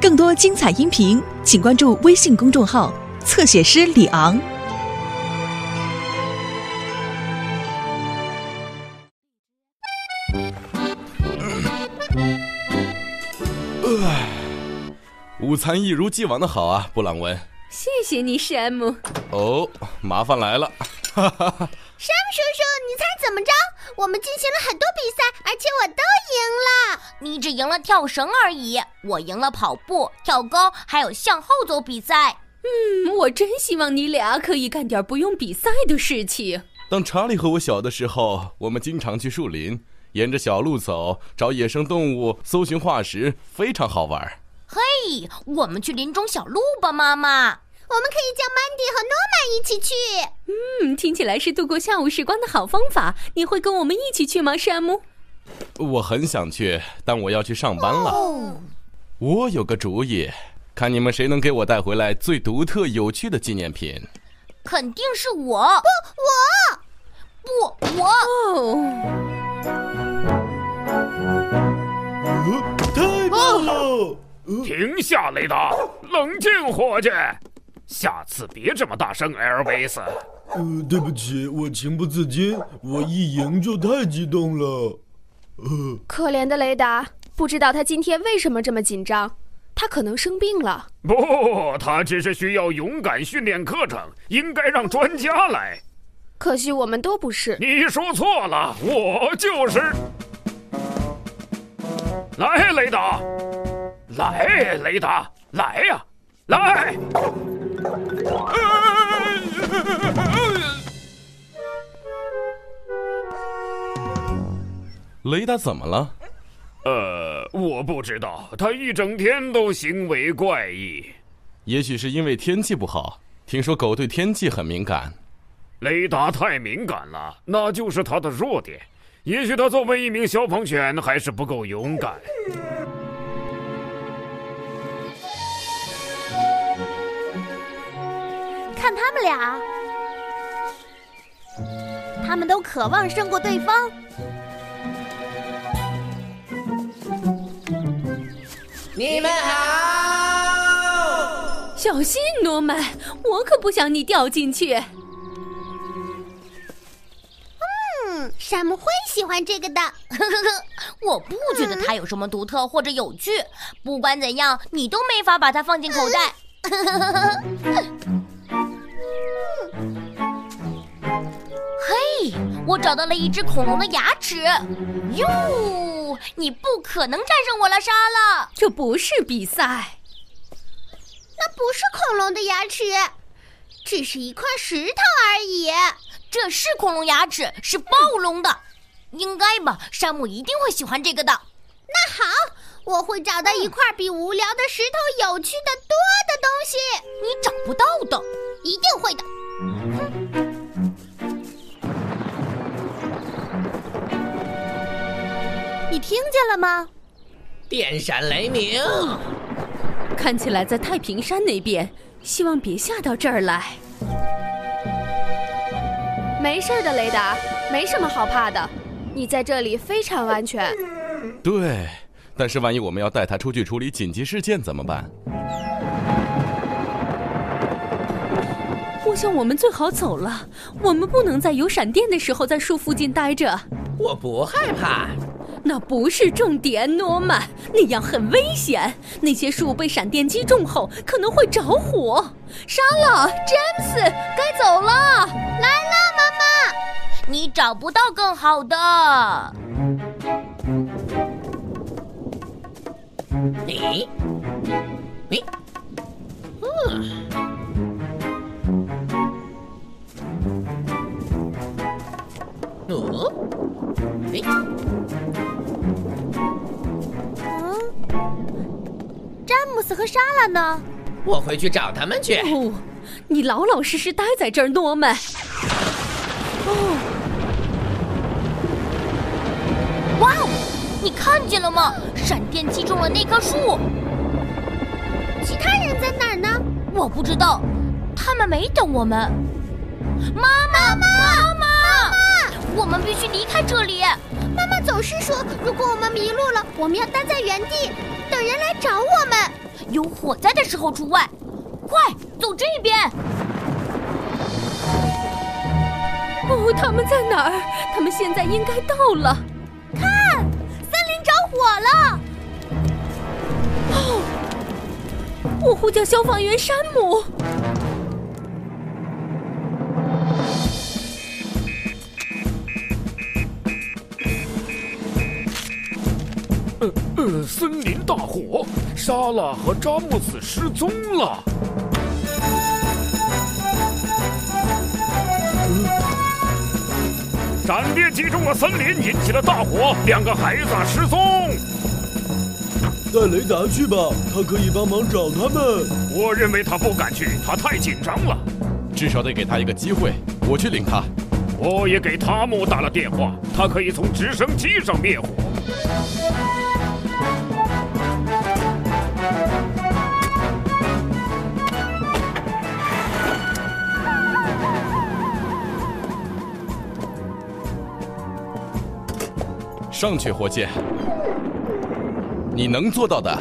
更多精彩音频，请关注微信公众号“侧写师李昂”。午餐一如既往的好啊，布朗文。谢谢你，山姆。哦，麻烦来了。哈哈哈。山姆叔叔，你猜怎么着？我们进行了很多比赛，而且我都赢了。你只赢了跳绳而已，我赢了跑步、跳高，还有向后走比赛。嗯，我真希望你俩可以干点不用比赛的事情。当查理和我小的时候，我们经常去树林，沿着小路走，找野生动物，搜寻化石，非常好玩。嘿，我们去林中小路吧，妈妈。我们可以叫 Mandy 和诺曼一起去。嗯，听起来是度过下午时光的好方法。你会跟我们一起去吗，山姆？我很想去，但我要去上班了。哦，我有个主意，看你们谁能给我带回来最独特、有趣的纪念品。肯定是我。不，我不我。哦，太棒了！停下，雷达，冷静，伙计。下次别这么大声，艾尔维斯。呃，对不起，我情不自禁，我一赢就太激动了。呃，可怜的雷达，不知道他今天为什么这么紧张，他可能生病了。不，他只是需要勇敢训练课程，应该让专家来。可惜我们都不是。你说错了，我就是。来，雷达，来，雷达，来呀，来。雷达怎么了？呃，我不知道，他一整天都行为怪异。也许是因为天气不好。听说狗对天气很敏感。雷达太敏感了，那就是他的弱点。也许他作为一名消防犬还是不够勇敢。看他们俩，他们都渴望胜过对方。你们好，小心，诺曼，我可不想你掉进去。嗯，山姆会喜欢这个的。呵呵呵，我不觉得它有什么独特或者有趣。不管怎样，你都没法把它放进口袋。呵呵呵。我找到了一只恐龙的牙齿，哟！你不可能战胜我了，莎拉。这不是比赛，那不是恐龙的牙齿，只是一块石头而已。这是恐龙牙齿，是暴龙的，应该吧？山姆一定会喜欢这个的。那好，我会找到一块比无聊的石头有趣的多的东西。你找不到的，一定会的。你听见了吗？电闪雷鸣，看起来在太平山那边。希望别下到这儿来。没事的，雷达，没什么好怕的。你在这里非常安全。对，但是万一我们要带他出去处理紧急事件怎么办？我想我们最好走了。我们不能在有闪电的时候在树附近待着。我不害怕。那不是重点，诺曼，那样很危险。那些树被闪电击中后可能会着火。莎拉，詹姆斯，该走了。来了，妈妈。你找不到更好的。你，你，嗯，哦，哎。和莎拉呢？我回去找他们去。哦，你老老实实待在这儿，诺曼。哦，哇哦，你看见了吗？闪电击中了那棵树。其他人在哪儿呢？我不知道，他们没等我们。妈妈，妈妈，妈妈，我们必须离开这里。妈妈总是说，如果我们迷路了，我们要待在原地。等人来找我们。有火灾的时候除外。快走这边！哦，他们在哪儿？他们现在应该到了。看，森林着火了！哦，我呼叫消防员山姆。呃呃，森林大火，莎拉和扎木斯失踪了。闪电击中了森林，引起了大火，两个孩子失踪。带雷达去吧，他可以帮忙找他们。我认为他不敢去，他太紧张了。至少得给他一个机会，我去领他。我也给塔姆打了电话，他可以从直升机上灭火。上去，火箭，你能做到的，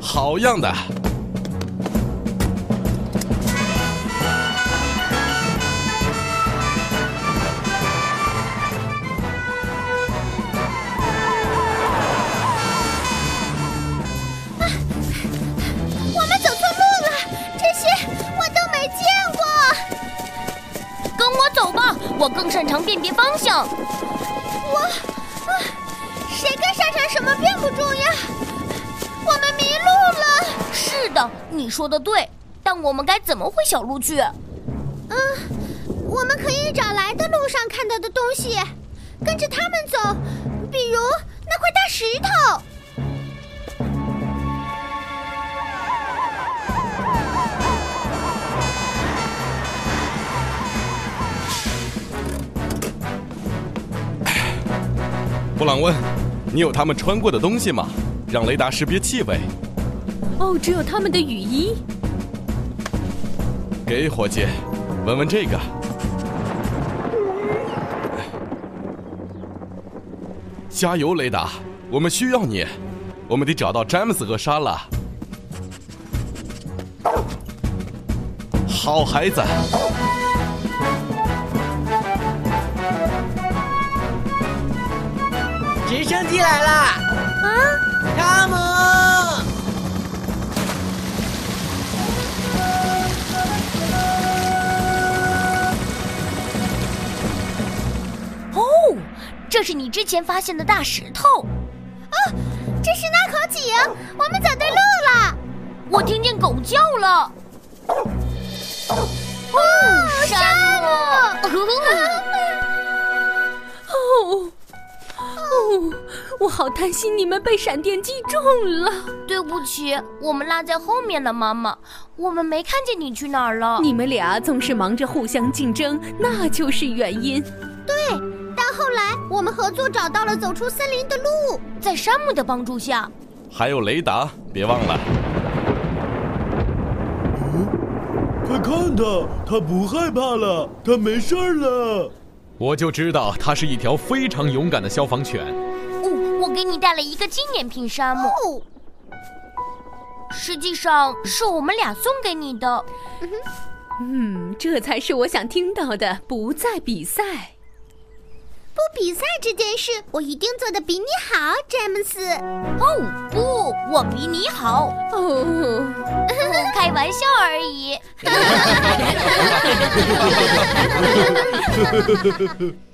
好样的！我们走错路了，这些我都没见过。跟我走吧，我更擅长辨别方向。我，啊，谁更擅长什么并不重要。我们迷路了。是的，你说的对，但我们该怎么回小路去？嗯，我们可以找来的路上看到的东西，跟着他们走，比如那块大石头。布朗问：“你有他们穿过的东西吗？让雷达识别气味。”哦，只有他们的雨衣。给伙计，闻闻这个。加油，雷达！我们需要你，我们得找到詹姆斯和莎拉。好孩子。直升机来了！啊，汤姆！哦，这是你之前发现的大石头。啊，这是那口井，我们走对路了。我听见狗叫了。哦，山姆！哦。哦，我好担心你们被闪电击中了。对不起，我们落在后面了，妈妈。我们没看见你去哪儿了。你们俩总是忙着互相竞争，那就是原因。对，但后来我们合作找到了走出森林的路，在山姆的帮助下，还有雷达，别忘了。嗯，快看他，他不害怕了，他没事了。我就知道他是一条非常勇敢的消防犬。给你带了一个纪念品，沙漠。哦、实际上是我们俩送给你的。嗯，这才是我想听到的。不再比赛，不比赛这件事，我一定做的比你好，詹姆斯。哦不，我比你好。哦，开玩笑而已。哈哈哈哈哈！